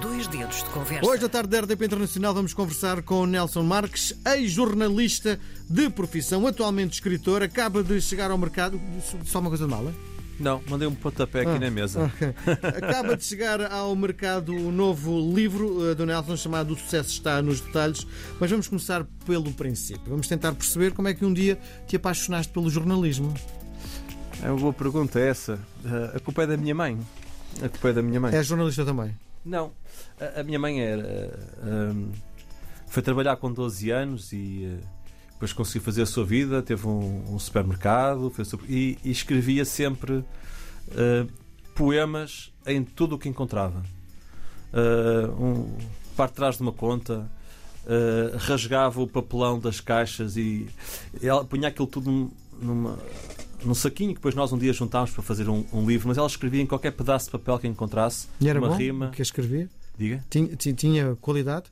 Dois dedos de conversa. Hoje, à tarde da RDP Internacional, vamos conversar com Nelson Marques, ex-jornalista de profissão, atualmente escritor, acaba de chegar ao mercado. Só uma coisa de mala? Não, mandei um pontapé aqui Ah, na mesa. ok. Acaba de chegar ao mercado o novo livro eh, do Nelson chamado O Sucesso Está nos Detalhes, mas vamos começar pelo princípio. Vamos tentar perceber como é que um dia te apaixonaste pelo jornalismo. É uma boa pergunta essa. Ah, a culpa é da minha mãe. A culpa é da minha mãe. És jornalista também? Não. A, a minha mãe era. ahm, foi trabalhar com 12 anos e ah, depois conseguiu fazer a sua vida. Teve um, um supermercado e, e escrevia sempre ah, poemas em tudo o que encontrava. Ah, um, de trás de uma conta. ah, rasgava o papelão das caixas e ela punha aquilo tudo num- numa, num saquinho que depois nós um dia juntámos para fazer um, um livro, mas ela escrevia em qualquer pedaço de papel que encontrasse E era uma bom rima. que escrevia? Diga. Tinha, ti- tinha qualidade?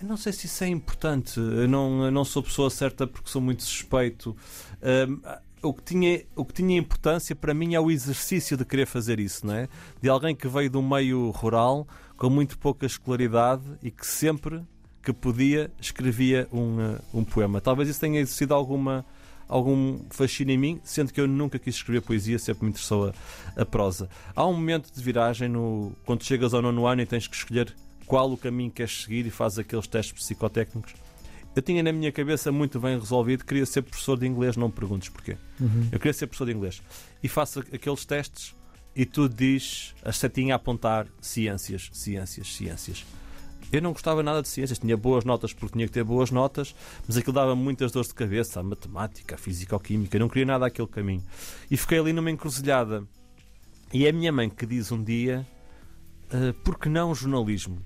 Eu não sei se isso é importante. Eu não, eu não sou pessoa certa porque sou muito suspeito. Ahm, o, que tinha, o que tinha importância para mim é o exercício de querer fazer isso, não é? De alguém que veio do meio rural com muito pouca escolaridade e que sempre que podia escrevia um, ah, um poema. Talvez isso tenha exercido alguma algum fascínio em mim, sendo que eu nunca quis escrever poesia, sempre me interessou a, a prosa. Há um momento de viragem no, quando chegas ao nono ano e tens que escolher qual o caminho queres seguir e fazes aqueles testes psicotécnicos. Eu tinha na minha cabeça muito bem resolvido, queria ser professor de inglês, não me perguntes porquê. Eu queria ser professor de inglês. E faço aqueles testes e tu diz a setinha a apontar ciências, ciências, ciências. Eu não gostava nada de ciências, tinha boas notas porque tinha que ter boas notas, mas aquilo dava muitas dores de cabeça, a matemática, a física ou química, eu não queria nada aquele caminho. E fiquei ali numa encruzilhada. E é a minha mãe que diz um dia: "Ah, por que não jornalismo?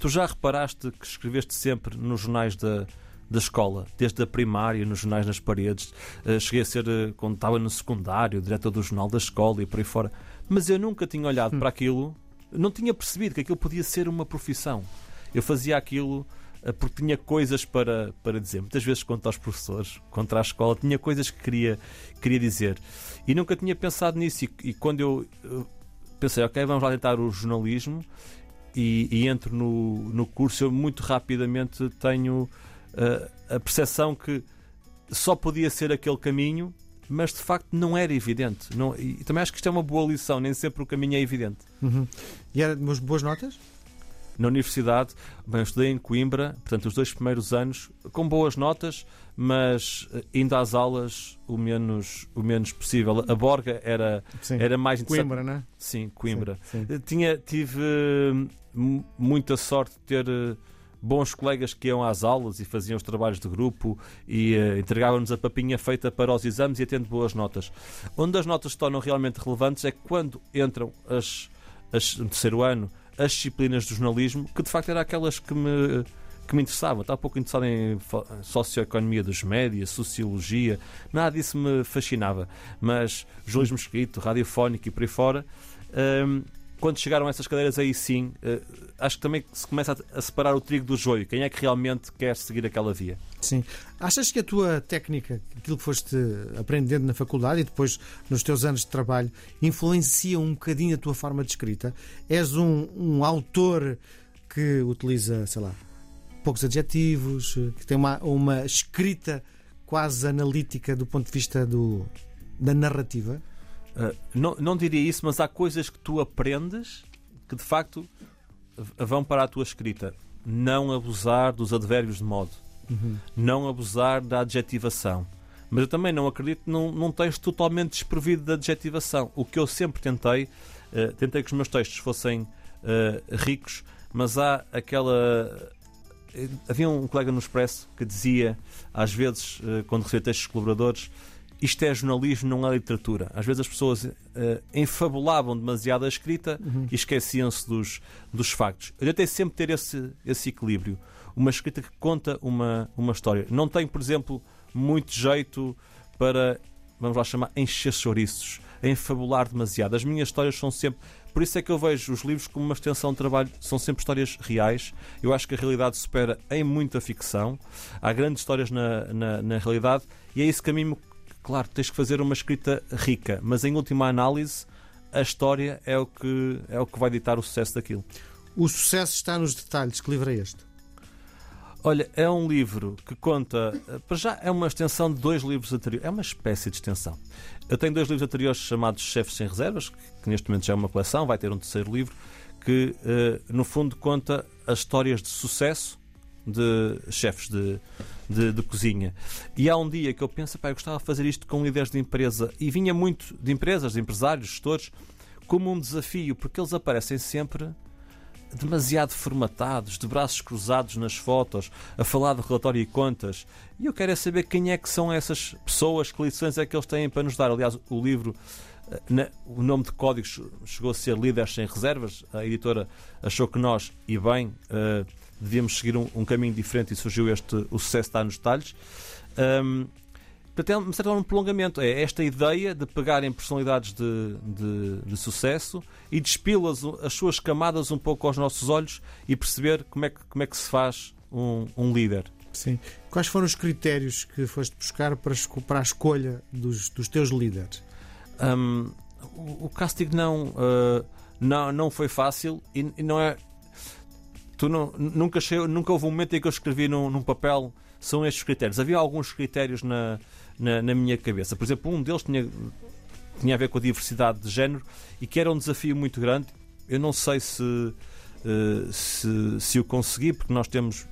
Tu já reparaste que escreveste sempre nos jornais da, da escola, desde a primária, nos jornais nas paredes. Ah, cheguei a ser, ah, quando estava no secundário, diretor do jornal da escola e por aí fora. Mas eu nunca tinha olhado para aquilo, não tinha percebido que aquilo podia ser uma profissão. Eu fazia aquilo ah, porque tinha coisas para, para dizer. Muitas vezes, contra aos professores, contra a escola, tinha coisas que queria, queria dizer. E nunca tinha pensado nisso. E, e quando eu ah, pensei, ok, vamos lá tentar o jornalismo e, e entro no, no curso, eu muito rapidamente tenho ah, a percepção que só podia ser aquele caminho, mas de facto não era evidente. Não, e também acho que isto é uma boa lição, nem sempre o caminho é evidente. Uhum. E era de umas boas notas? Na universidade, bem, eu estudei em Coimbra, portanto, os dois primeiros anos, com boas notas, mas eh, indo às aulas o menos, o menos possível. A Borga era, Sim. era mais interessante. Coimbra, não é? Sim, Coimbra. Sim, sim. Eh, Tinha, tive mu- muita sorte de ter eh, bons colegas que iam às aulas e faziam os trabalhos de grupo e eh, entregavam-nos a papinha feita para os exames e tendo boas notas. Onde as notas se tornam realmente relevantes é quando entram as, as, no terceiro ano as disciplinas do jornalismo, que de facto eram aquelas que me, que me interessavam. Estava pouco interessado em socioeconomia dos médias, sociologia, nada disso me fascinava. Mas jornalismo escrito, radiofónico e por aí fora, hum, quando chegaram essas cadeiras aí sim, eh, acho que também se começa a, separar o trigo do joio. Quem é que realmente quer seguir aquela via? Sim. Achas que a tua técnica, aquilo que foste aprendendo na faculdade e depois nos teus anos de trabalho, influencia um bocadinho a tua forma de escrita? És um, um autor que utiliza, sei lá, poucos adjetivos, que tem uma, uma escrita quase analítica do ponto de vista do, da narrativa? Uh, não, não diria isso, mas há coisas que tu aprendes que de facto vão para a tua escrita. Não abusar dos advérbios de modo, não abusar da adjetivação. Mas eu também não acredito num, num texto totalmente desprovido de adjetivação. O que eu sempre tentei, uh, tentei que os meus textos fossem uh, ricos, mas há aquela. eh, Havia um colega no Expresso que dizia, às vezes, uh, quando recebia textos de colaboradores, isto é jornalismo, não é literatura. Às vezes as pessoas eh, enfabulavam demasiado a escrita e esqueciam-se dos, dos factos. Eu tentei sempre ter esse, esse equilíbrio. Uma escrita que conta uma, uma história. Não tenho, por exemplo, muito jeito para, vamos lá chamar, encher chouriços, enfabular demasiado. As minhas histórias são sempre. Por isso é que eu vejo os livros como uma extensão de trabalho, são sempre histórias reais. Eu acho que a realidade supera em muita ficção. Há grandes histórias na, na, na realidade e é esse caminho claro, tens que fazer uma escrita rica, mas em última análise, a história é o que, é o que vai ditar o sucesso daquilo. O sucesso está nos detalhes. Que livro é este? Olha, é um livro que conta. Para já é uma extensão de dois livros anteriores. É uma espécie de extensão. Eu tenho dois livros anteriores chamados Chefes Sem Reservas, que neste momento já é uma coleção, vai ter um terceiro livro, que no fundo conta as histórias de sucesso de chefes de, de, de, cozinha. E há um dia que eu penso, pá, eu gostava de fazer isto com líderes de empresa. E vinha muito de empresas, de empresários, gestores, como um desafio, porque eles aparecem sempre demasiado formatados, de braços cruzados nas fotos, a falar de relatório e contas. E eu quero é saber quem é que são essas pessoas, que lições é que eles têm para nos dar. Aliás, o livro, eh, o nome de código chegou a ser Líderes Sem Reservas. A editora achou que nós, e bem, eh, devíamos seguir um, um, caminho diferente e surgiu este O Sucesso Está nos Detalhes. Um, portanto, é um prolongamento. É esta ideia de pegarem personalidades de, de, de sucesso e despí-las, as suas camadas, um pouco aos nossos olhos e perceber como é que, como é que se faz um, um líder. Sim. Quais foram os critérios que foste buscar para, para a escolha dos, dos teus líderes? Um, o, o casting não, uh, não, não foi fácil e, e não é tu não, nunca, nunca houve um momento em que eu escrevi num, num papel são estes critérios. Havia alguns critérios na, na, na, minha cabeça. Por exemplo, um deles tinha, tinha a ver com a diversidade de género e que era um desafio muito grande. Eu não sei se, uh, se, se o consegui, porque nós temos.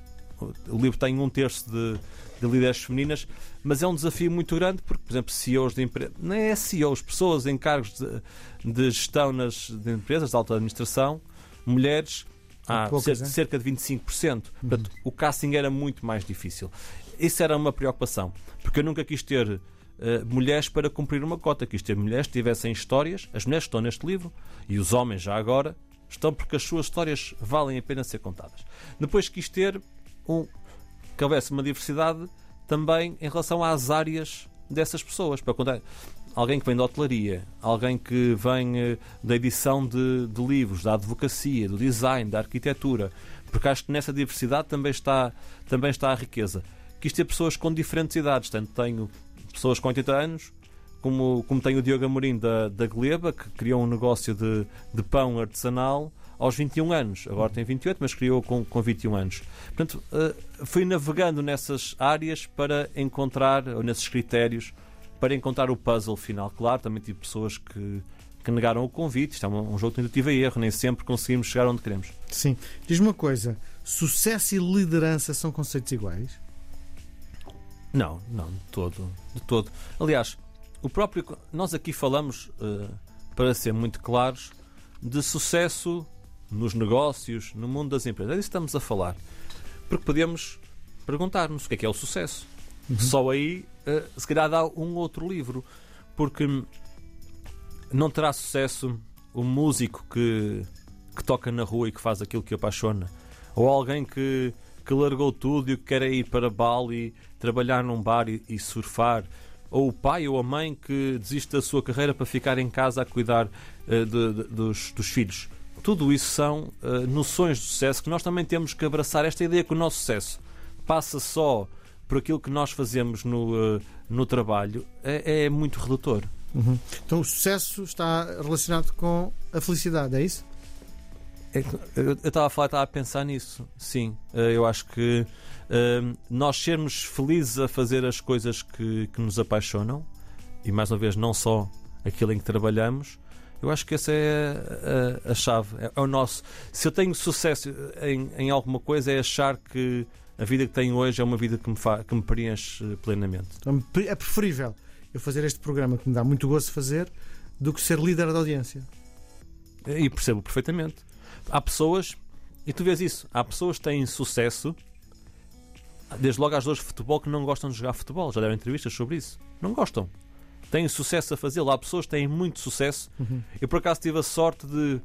O livro tem um terço de, de líderes femininas, mas é um desafio muito grande porque, por exemplo, CEOs de empresas, não é CEOs, pessoas em cargos de, de gestão nas de empresas de alta administração, mulheres, ah, poucas, cerca, cerca de 25%. Uhum. Portanto, o casting era muito mais difícil. Isso era uma preocupação, porque eu nunca quis ter uh, mulheres para cumprir uma cota, quis ter mulheres que tivessem histórias. As mulheres estão neste livro e os homens já agora estão porque as suas histórias valem a pena ser contadas. Depois quis ter um, que houvesse uma diversidade também em relação às áreas dessas pessoas para contar alguém que vem da hotelaria, alguém que vem eh, da edição de, de, livros, da advocacia, do design, da arquitetura, porque acho que nessa diversidade também está, também está a riqueza. Quis ter pessoas com diferentes idades, tanto tenho pessoas com 80 anos, como, como tenho o Diogo Amorim da, da Gleba, que criou um negócio de, de pão artesanal aos 21 anos. Agora tem 28, mas criou com, com 21 anos. Portanto, uh, fui navegando nessas áreas para encontrar, ou nesses critérios, para encontrar o puzzle final. Claro, também tive pessoas que, que negaram o convite. Isto é um, um jogo de tentativa e erro, nem sempre conseguimos chegar onde queremos. Sim. Diz-me uma coisa: sucesso e liderança são conceitos iguais? Não, não, de todo. De todo. Aliás, o próprio. Nós aqui falamos, uh, para ser muito claros, de sucesso nos negócios, no mundo das empresas. É disso que estamos a falar. Porque podemos perguntar-nos o que é que é o sucesso. Uhum. Só aí, uh, se calhar, dá um outro livro. Porque não terá sucesso o músico que, que toca na rua e que faz aquilo que apaixona. Ou alguém que, que largou tudo e que quer ir para Bali, trabalhar num bar e, e surfar ou o pai ou a mãe que desiste da sua carreira para ficar em casa a cuidar uh, de, de, dos, dos, filhos. Tudo isso são uh, noções de sucesso que nós também temos que abraçar. Esta ideia que o nosso sucesso passa só por aquilo que nós fazemos no, uh, no trabalho é, é muito redutor. Uhum. Então o sucesso está relacionado com a felicidade, é isso? É, eu estava a falar, estava a pensar nisso. Sim, eh, eu acho que uh, nós sermos felizes a fazer as coisas que, que nos apaixonam e mais uma vez não só aquilo em que trabalhamos. Eu acho que essa é a, a, a chave. É, é, o nosso. Se eu tenho sucesso em, em alguma coisa, é achar que a vida que tenho hoje é uma vida que me, que me preenche plenamente. Então, é preferível eu fazer este programa que me dá muito gosto de fazer do que ser líder da audiência. E percebo perfeitamente. Há pessoas, e tu vês isso, há pessoas que têm sucesso, desde logo às duas de futebol, que não gostam de jogar futebol. Já deram entrevistas sobre isso. Não gostam. Têm sucesso a fazê-lo. Há pessoas que têm muito sucesso. Uhum. Eu, por acaso, tive a sorte de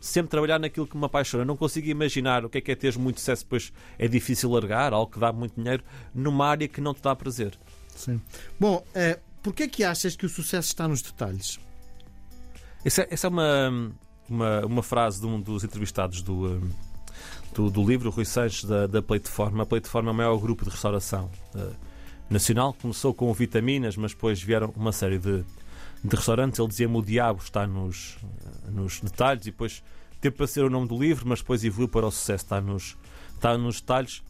sempre trabalhar naquilo que me apaixona. Não consigo imaginar o que é que é ter muito sucesso, depois é difícil largar, algo que dá muito dinheiro, numa área que não te dá prazer. Sim. Bom, é, porquê é que achas que o sucesso está nos detalhes? Essa, é, essa é uma, uma, uma, frase de um dos entrevistados do, um, do, do, livro, Rui Sanches, da, da Plataforma. A Plataforma é o maior grupo de restauração uh, nacional. Começou com vitaminas, mas depois vieram uma série de, de restaurantes. Ele dizia-me o diabo está nos, nos detalhes e depois teve para ser o nome do livro, mas depois evoluiu para o sucesso. Está nos, está nos detalhes.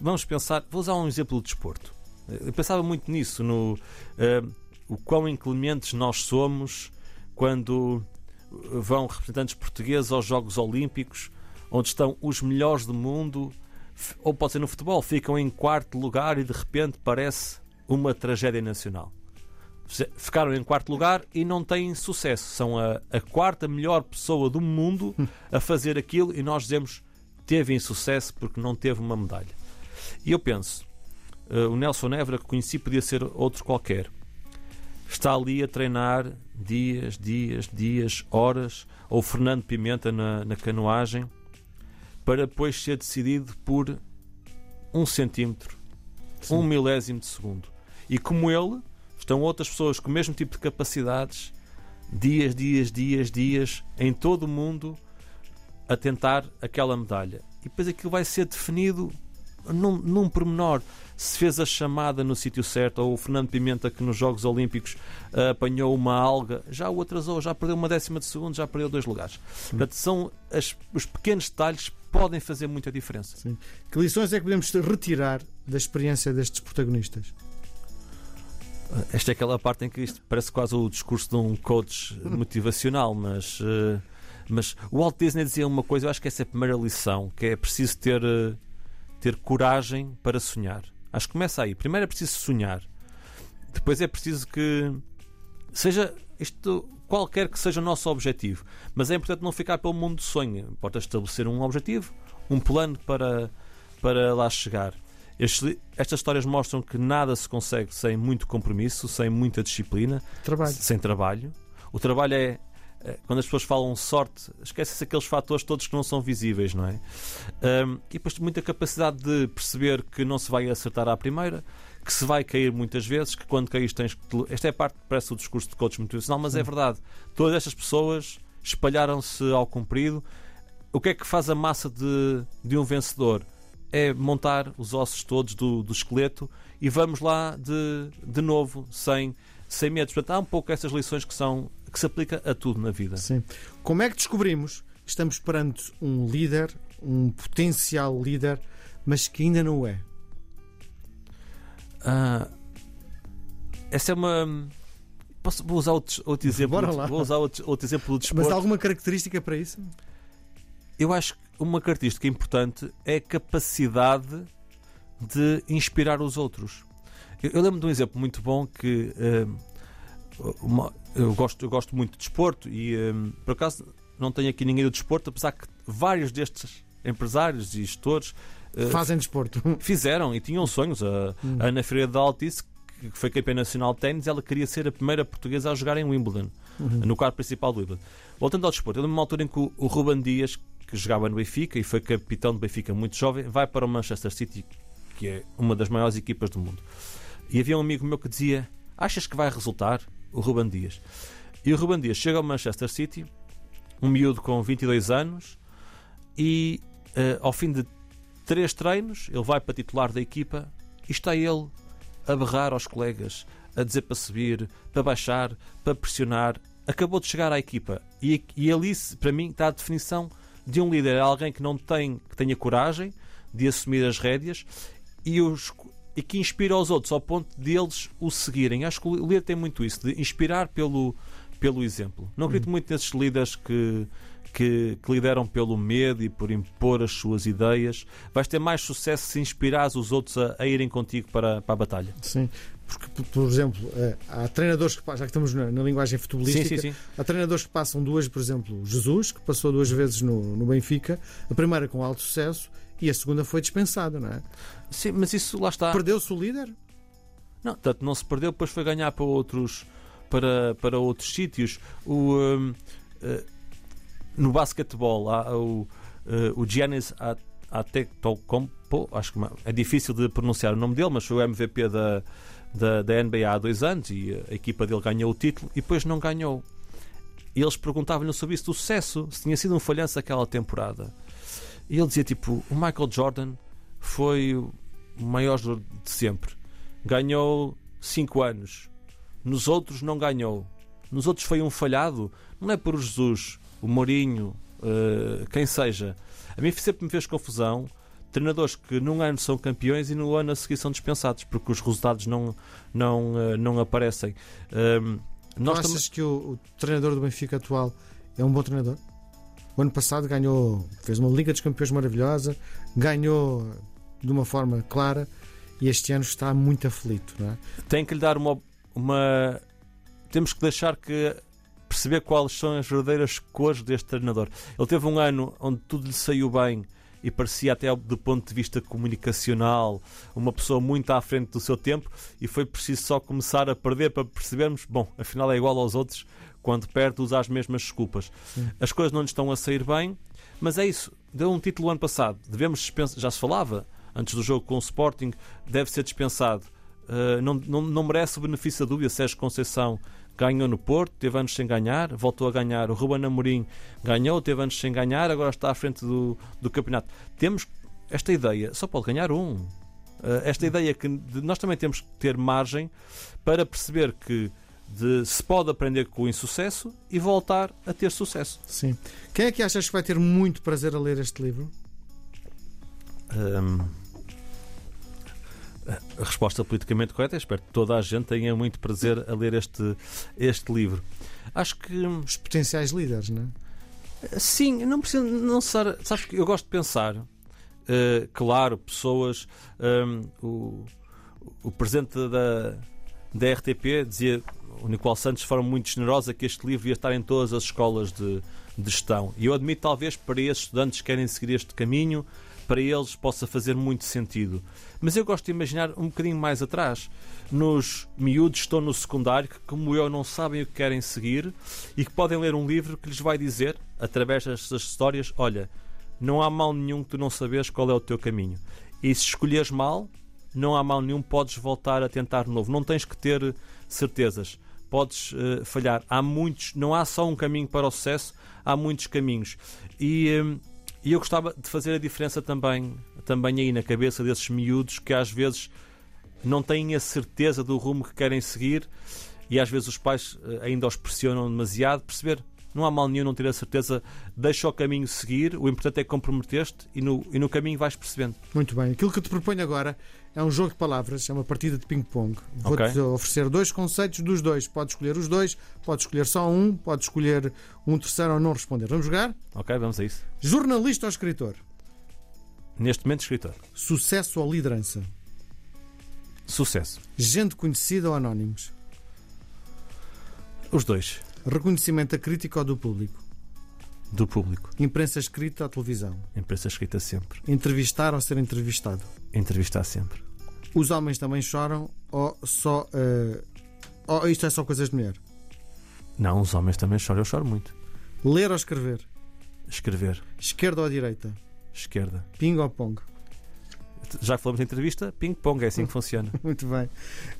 Vamos pensar, vou usar um exemplo de desporto. Eu pensava muito nisso, no uh, o quão inclementes nós somos quando vão representantes portugueses aos Jogos Olímpicos, onde estão os melhores do mundo, ou pode ser no futebol, ficam em quarto lugar e de repente parece uma tragédia nacional. Ficaram em quarto lugar e não têm sucesso. São a, a quarta melhor pessoa do mundo a fazer aquilo e nós dizemos teve insucesso porque não teve uma medalha. E eu penso, uh, o Nelson Évora que conheci podia ser outro qualquer. Está ali a treinar dias, dias, dias, horas, ou Fernando Pimenta na, na canoagem, para depois ser decidido por um centímetro, Sim. um milésimo de segundo. E como ele, estão outras pessoas com o mesmo tipo de capacidades, dias, dias, dias, dias, em todo o mundo, a tentar aquela medalha. E depois aquilo vai ser definido num, num pormenor. Se fez a chamada no sítio certo, ou o Fernando Pimenta, que nos Jogos Olímpicos uh, apanhou uma alga, já o atrasou, já perdeu uma décima de segundo, já perdeu dois lugares. Portanto, são as, os pequenos detalhes podem fazer muita diferença. Sim. Que lições é que podemos retirar da experiência destes protagonistas? Esta é aquela parte em que isto parece quase o discurso de um coach motivacional, mas, uh, mas o Walt Disney dizia uma coisa, eu acho que essa é a primeira lição, que é preciso ter, uh, ter coragem para sonhar. Acho que começa aí. Primeiro é preciso sonhar. Depois é preciso que seja isto qualquer que seja o nosso objetivo. Mas é importante não ficar pelo mundo do sonho. Importa estabelecer um objetivo, um plano para, para lá chegar. Estes, estas histórias mostram que nada se consegue sem muito compromisso, sem muita disciplina, trabalho. sem trabalho. O trabalho é, é quando as pessoas falam sorte, esquecem-se aqueles fatores todos que não são visíveis, não é? Um, e depois muita capacidade de perceber que não se vai acertar à primeira, que se vai cair muitas vezes, que quando caís tens que. Esta é a parte que parece o discurso de coach motivacional, mas é verdade. Todas estas pessoas espalharam-se ao comprido. O que é que faz a massa de, de um vencedor? É montar os ossos todos do, do esqueleto e vamos lá de, de novo, sem, sem medos. Portanto, há um pouco essas lições que, são, que se aplica a tudo na vida. Sim. Como é que descobrimos que estamos perante um líder, um potencial líder, mas que ainda não é? Ah, essa é uma. Posso, vou usar outro, outro exemplo. Vou usar outro, outro exemplo do desporto. Mas há alguma característica para isso? Eu acho que uma característica importante é a capacidade de inspirar os outros. Eu, eu lembro de um exemplo muito bom que uh, uma, eu, gosto, eu gosto muito de desporto e um, por acaso não tenho aqui ninguém do desporto, apesar que vários destes empresários e gestores uh, fazem desporto. Fizeram e tinham sonhos. A, hum. a Ana Freire de Altice, que foi campeã nacional de ténis, ela queria ser a primeira portuguesa a jogar em Wimbledon, uhum. no quadro principal do Wimbledon. Voltando ao desporto, eu lembro uma altura em que o, o Ruben Dias, que jogava no Benfica e foi capitão do Benfica muito jovem, vai para o Manchester City, que é uma das maiores equipas do mundo. E havia um amigo meu que dizia: Achas que vai resultar o Ruben Dias? E o Ruben Dias chega ao Manchester City, um miúdo com 22 anos, e uh, ao fim de três treinos, ele vai para titular da equipa e está ele a berrar aos colegas, a dizer para subir, para baixar, para pressionar. Acabou de chegar à equipa e, e ali, para mim, está a definição de um líder é alguém que não tem, que tenha coragem de assumir as rédeas e, os, e que inspira os outros ao ponto de eles o seguirem. Acho que o líder tem muito isso, de inspirar pelo, pelo exemplo. Não acredito hum. muito nesses líderes que, que, que, lideram pelo medo e por impor as suas ideias. Vais ter mais sucesso se inspirares os outros a, a irem contigo para, para a batalha. Sim. Porque, por exemplo, eh, há treinadores que já que estamos na, na linguagem futebolística, sim, sim, sim. há treinadores que passam duas, por exemplo, Jesus, que passou duas vezes no, no Benfica, a primeira com alto sucesso e a segunda foi dispensada, não é? Sim, mas isso lá está. Perdeu-se o líder? Não, tanto não se perdeu, depois foi ganhar para outros, para, para outros sítios. O, um, uh, no basquetebol, há o, uh, o Giannis Antetokounmpo, acho que é difícil de pronunciar o nome dele, mas foi o MVP da da, da NBA há dois anos e a equipa dele ganhou o título e depois não ganhou. E eles perguntavam-lhe sobre isso do sucesso, se tinha sido um falhanço aquela temporada. E ele dizia tipo: o Michael Jordan foi o maior de sempre, ganhou 5 anos, nos outros não ganhou, nos outros foi um falhado. Não é por Jesus, o Mourinho, uh, quem seja. A mim sempre me fez confusão treinadores que num ano são campeões e no ano a seguir são dispensados porque os resultados não, não, uh, não aparecem. Um, nós achas que o, o, treinador do Benfica atual é um bom treinador? O ano passado ganhou, fez uma Liga dos Campeões maravilhosa, ganhou de uma forma clara e este ano está muito aflito, não é? Tem que lhe dar uma, uma temos que deixar que perceber quais são as verdadeiras cores deste treinador. Ele teve um ano onde tudo lhe saiu bem e parecia até do ponto de vista comunicacional uma pessoa muito à frente do seu tempo e foi preciso só começar a perder para percebermos, bom, afinal é igual aos outros, quando perde usa as mesmas desculpas. Sim. As coisas não lhe estão a sair bem, mas é isso. Deu um título ano passado, devemos dispensar, já se falava antes do jogo com o Sporting, deve ser dispensado. Uh, não, não, não merece o benefício da dúvida Sérgio Conceição ganhou no Porto, teve anos sem ganhar, voltou a ganhar. O Ruben Amorim ganhou, teve anos sem ganhar, agora está à frente do, do campeonato. Temos esta ideia, só pode ganhar um. Uh, esta ideia que nós também temos que ter margem para perceber que de, se pode aprender com o insucesso e voltar a ter sucesso. Sim. Quem é que achas que vai ter muito prazer a ler este livro? Um, a resposta politicamente correta. Espero que toda a gente tenha muito prazer a ler este, este livro. Acho que. Os potenciais líderes, não é? Sim, não precisa. Não ser, sabes que eu gosto de pensar. Uh, claro, pessoas. Um, o, o presidente da, da RTP dizia. O Nicolau Santos foram muito generosa que este livro ia estar em todas as escolas de, de gestão. E eu admito, talvez, para esses estudantes que querem seguir este caminho, para eles possa fazer muito sentido. Mas eu gosto de imaginar um bocadinho mais atrás, nos miúdos que estão no secundário, que, como eu, não sabem o que querem seguir e que podem ler um livro que lhes vai dizer, através destas histórias: olha, não há mal nenhum que tu não sabes qual é o teu caminho. E se escolheres mal, não há mal nenhum, podes voltar a tentar de novo. Não tens que ter certezas. Podes uh, falhar. Há muitos, não há só um caminho para o sucesso, há muitos caminhos. E. Uh, e eu gostava de fazer a diferença também, também aí na cabeça desses miúdos que às vezes não têm a certeza do rumo que querem seguir e às vezes os pais eh, ainda os pressionam demasiado. Perceber, não há mal nenhum não ter a certeza, deixa o caminho seguir, o importante é comprometer-te e no, e no caminho vais percebendo. Muito bem. Aquilo que te proponho agora é um jogo de palavras, é uma partida de ping-pong. Vou-te okay. oferecer dois conceitos dos dois. Podes escolher os dois, podes escolher só um, podes escolher um terceiro ou não responder. Vamos jogar? Ok, vamos a isso. Jornalista ou escritor? Neste momento, escritor. Sucesso ou liderança? Sucesso. Gente conhecida ou anónimos? Os dois. Reconhecimento da crítica ou do público? Do público. Imprensa escrita ou televisão? Imprensa escrita sempre. Entrevistar ou ser entrevistado? Entrevistar sempre. Os homens também choram ou só. Uh, ou isto é só coisas de mulher? Não, os homens também choram. Eu choro muito. Ler ou escrever? Escrever. Esquerda ou direita? Esquerda. Ping ou pong? Já falamos de entrevista, ping-pong, é assim que funciona. Muito bem.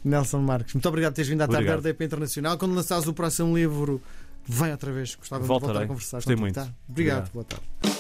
Nelson Marques, muito obrigado por teres vindo à tarde da RDP Internacional. Quando lançares o próximo livro, vem outra vez. Gostava Voltarei. de voltar a conversar Gostei muito. Tá? Obrigado. obrigado. Boa tarde.